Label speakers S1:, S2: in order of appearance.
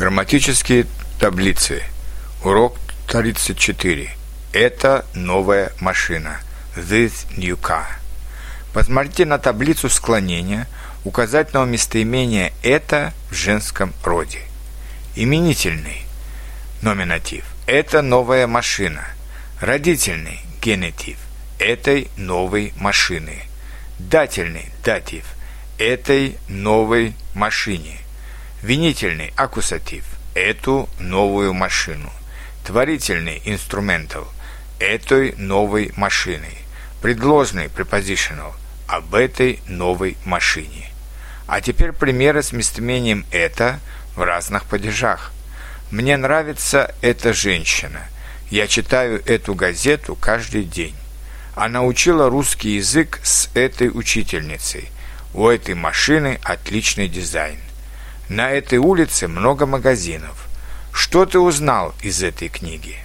S1: Грамматические таблицы. Урок 34. Это новая машина. This new car. Посмотрите на таблицу склонения указательного местоимения «это» в женском роде. Именительный. Номинатив. Это новая машина. Родительный. Генетив. Этой новой машины. Дательный. Датив. Этой новой машине Винительный аккусатив – эту новую машину. Творительный инструментал – этой новой машины. Предложный prepositional – об этой новой машине. А теперь примеры с местоимением «это» в разных падежах. Мне нравится эта женщина. Я читаю эту газету каждый день. Она учила русский язык с этой учительницей. У этой машины отличный дизайн. На этой улице много магазинов. Что ты узнал из этой книги?